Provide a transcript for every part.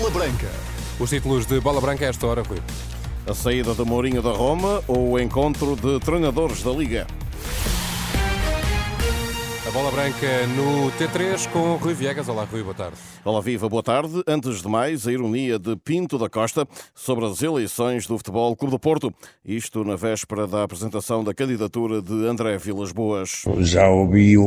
Bola Branca. Os títulos de Bola Branca a esta hora, Rui. A saída de Mourinho da Roma ou o encontro de treinadores da Liga? A Bola Branca no T3 com Rui Viegas. Olá, Rui, boa tarde. Olá, viva, boa tarde. Antes de mais, a ironia de Pinto da Costa sobre as eleições do Futebol Clube do Porto. Isto na véspera da apresentação da candidatura de André Vilas Boas. Já ouvi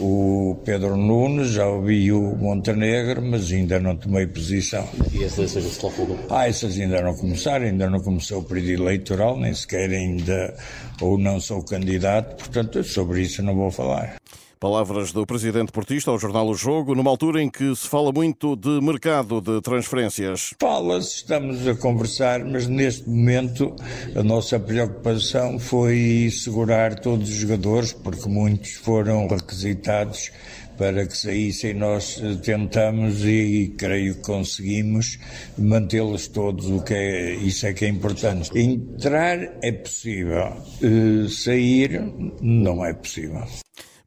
o, Pedro Nunes, já ouvi o Montenegro, mas ainda não tomei posição. E as eleições do? Ah, essas ainda não começaram, ainda não começou o período eleitoral, nem sequer ainda, ou não sou candidato, portanto, sobre isso não vou falar. Palavras do presidente portista ao jornal O Jogo, numa altura em que se fala muito de mercado de transferências. Fala-se, estamos a conversar, mas neste momento a nossa preocupação foi segurar todos os jogadores, porque muitos foram requisitados para que saíssem. Nós tentamos e creio que conseguimos mantê-los todos, o que é, isso é que é importante. Entrar é possível, eh, sair não é possível.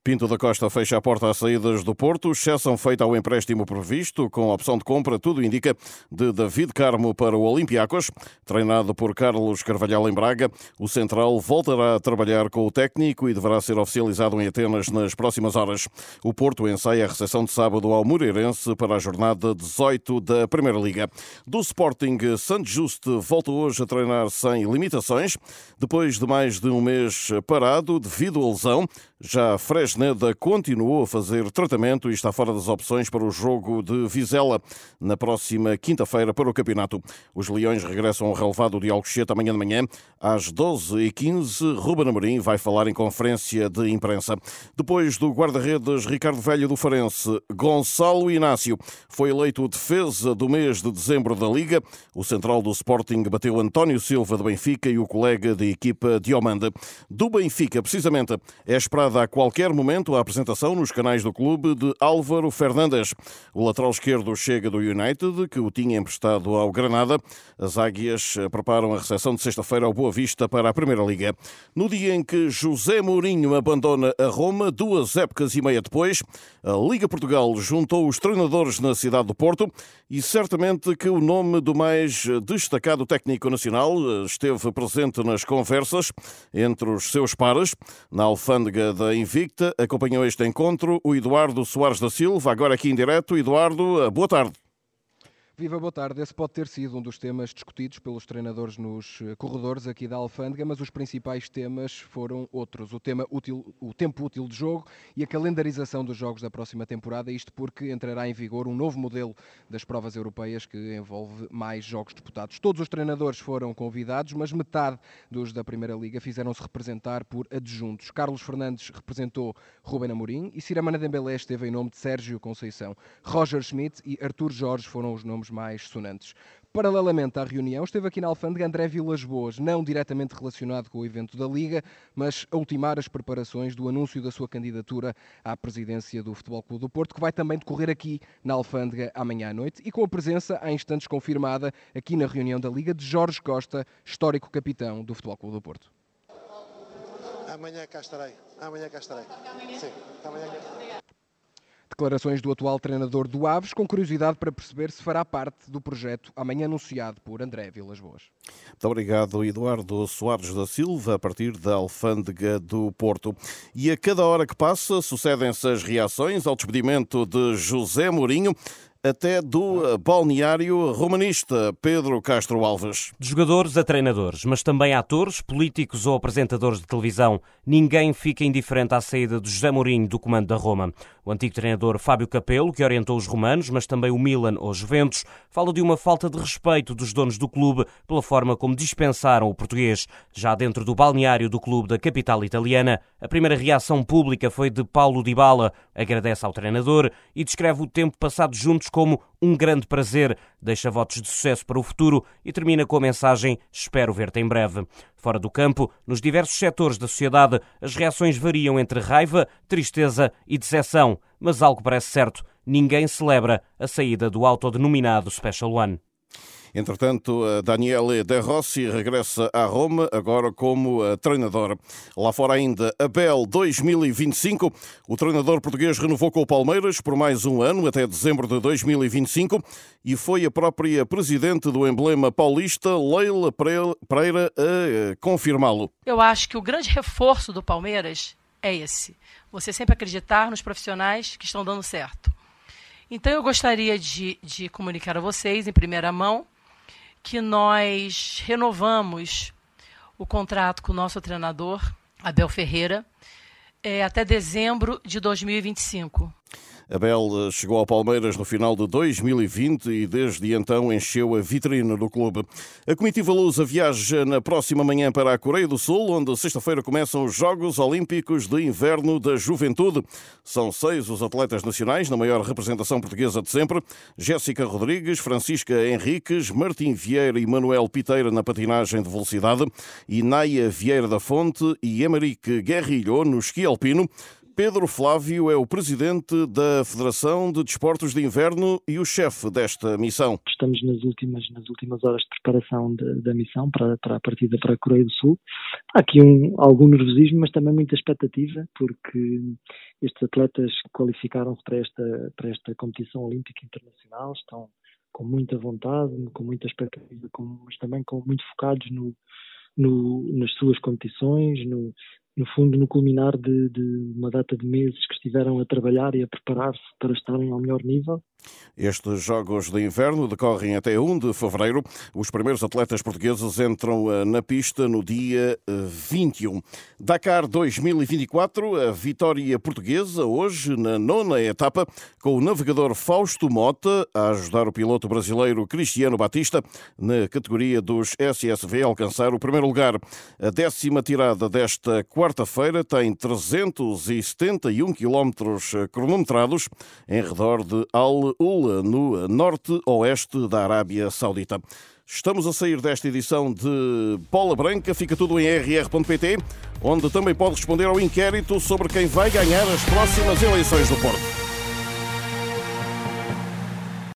Pinto da Costa fecha a porta às saídas do Porto, exceção feita ao empréstimo previsto, com opção de compra, tudo indica, de David Carmo para o Olympiacos. Treinado por Carlos Carvalhal em Braga, o Central voltará a trabalhar com o técnico e deverá ser oficializado em Atenas nas próximas horas. O Porto ensaia a recepção de sábado ao Moreirense para a jornada 18 da Primeira Liga. Do Sporting, Santos Juste volta hoje a treinar sem limitações, depois de mais de um mês parado devido à lesão. Já Fresneda continuou a fazer tratamento e está fora das opções para o jogo de Vizela na próxima quinta-feira para o campeonato. Os Leões regressam ao relevado de Alcochete amanhã de manhã às 12h15. Ruben Amorim vai falar em conferência de imprensa. Depois do guarda-redes Ricardo Velho do Farense, Gonçalo Inácio foi eleito defesa do mês de dezembro da Liga. O central do Sporting bateu António Silva de Benfica e o colega de equipa Diomanda. Do Benfica, precisamente, é esperado a qualquer momento a apresentação nos canais do clube de Álvaro Fernandes. O lateral esquerdo chega do United, que o tinha emprestado ao Granada. As Águias preparam a recepção de sexta-feira ao Boa Vista para a Primeira Liga. No dia em que José Mourinho abandona a Roma, duas épocas e meia depois, a Liga Portugal juntou os treinadores na cidade do Porto e certamente que o nome do mais destacado técnico nacional esteve presente nas conversas entre os seus pares. Na alfândega da Invicta. Acompanhou este encontro o Eduardo Soares da Silva, agora aqui em direto. Eduardo, boa tarde. Viva, boa tarde. Esse pode ter sido um dos temas discutidos pelos treinadores nos eh, corredores aqui da Alfândega, mas os principais temas foram outros. O, tema útil, o tempo útil de jogo e a calendarização dos jogos da próxima temporada, isto porque entrará em vigor um novo modelo das provas europeias que envolve mais jogos disputados. Todos os treinadores foram convidados, mas metade dos da Primeira Liga fizeram-se representar por adjuntos. Carlos Fernandes representou Ruben Amorim e Ciramana Dembélé esteve em nome de Sérgio Conceição. Roger Schmidt e Artur Jorge foram os nomes mais sonantes. Paralelamente à reunião, esteve aqui na Alfândega André Vilas Boas, não diretamente relacionado com o evento da Liga, mas a ultimar as preparações do anúncio da sua candidatura à presidência do Futebol Clube do Porto, que vai também decorrer aqui na Alfândega amanhã à noite, e com a presença, há instantes confirmada, aqui na reunião da Liga, de Jorge Costa, histórico capitão do Futebol Clube do Porto. Amanhã cá estarei. Amanhã cá estarei. Sim, amanhã cá estarei. Declarações do atual treinador do Aves, com curiosidade para perceber se fará parte do projeto amanhã anunciado por André Vilas Boas. Muito obrigado, Eduardo Soares da Silva, a partir da Alfândega do Porto. E a cada hora que passa, sucedem-se as reações ao despedimento de José Mourinho até do balneário romanista Pedro Castro Alves. De jogadores a treinadores, mas também atores, políticos ou apresentadores de televisão, ninguém fica indiferente à saída de José Mourinho do comando da Roma. O antigo treinador Fábio Capello, que orientou os romanos, mas também o Milan ou Juventus, fala de uma falta de respeito dos donos do clube pela forma como dispensaram o português. Já dentro do balneário do clube da capital italiana, a primeira reação pública foi de Paulo Dybala. Agradece ao treinador e descreve o tempo passado juntos como um grande prazer, deixa votos de sucesso para o futuro e termina com a mensagem Espero ver-te em breve. Fora do campo, nos diversos setores da sociedade, as reações variam entre raiva, tristeza e decepção, mas algo parece certo: ninguém celebra a saída do autodenominado Special One. Entretanto, Daniele De Rossi regressa à Roma, agora como treinador. Lá fora ainda, Abel 2025. O treinador português renovou com o Palmeiras por mais um ano, até dezembro de 2025, e foi a própria presidente do emblema paulista, Leila Pereira, a confirmá-lo. Eu acho que o grande reforço do Palmeiras é esse. Você sempre acreditar nos profissionais que estão dando certo. Então eu gostaria de, de comunicar a vocês, em primeira mão, que nós renovamos o contrato com o nosso treinador, Abel Ferreira, é, até dezembro de 2025. Abel eh, chegou ao Palmeiras no final de 2020 e desde então encheu a vitrine do clube. A comitiva Lusa viaja na próxima manhã para a Coreia do Sul, onde sexta-feira começam os Jogos Olímpicos de Inverno da Juventude. São seis os atletas nacionais, na maior representação portuguesa de sempre. Jéssica Rodrigues, Francisca Henriques, Martim Vieira e Manuel Piteira na patinagem de velocidade e Naia Vieira da Fonte e Emeric Guerrilho no esqui alpino. Pedro Flávio é o presidente da Federação de Desportos de Inverno e o chefe desta missão. Estamos nas últimas, nas últimas horas de preparação de, da missão para, para, a partida para a Coreia do Sul. Há aqui um, algum nervosismo, mas também muita expectativa, porque estes atletas qualificaram-se para esta, para esta competição olímpica internacional, estão com muita vontade, com muita expectativa, com, mas também com muito focados no, no, nas suas competições, no, no fundo, no culminar de, de, uma data de meses que estiveram a trabalhar e a preparar-se para estarem ao melhor nível. Estes Jogos de Inverno decorrem até 1 de fevereiro. Os primeiros atletas portugueses entram eh, na pista no dia 21. Eh, Dakar 2024, a vitória portuguesa hoje na nona etapa, com o navegador Fausto Mota a ajudar o piloto brasileiro Cristiano Batista na categoria dos SSV a alcançar o primeiro lugar. A décima tirada desta quarta-feira tem 371 quilómetros cronometrados em redor de Al Ula, no norte-oeste da Arábia Saudita. Estamos a sair desta edição de Bola Branca, fica tudo em rr.pt, onde também pode responder ao inquérito sobre quem vai ganhar as próximas eleições do Porto.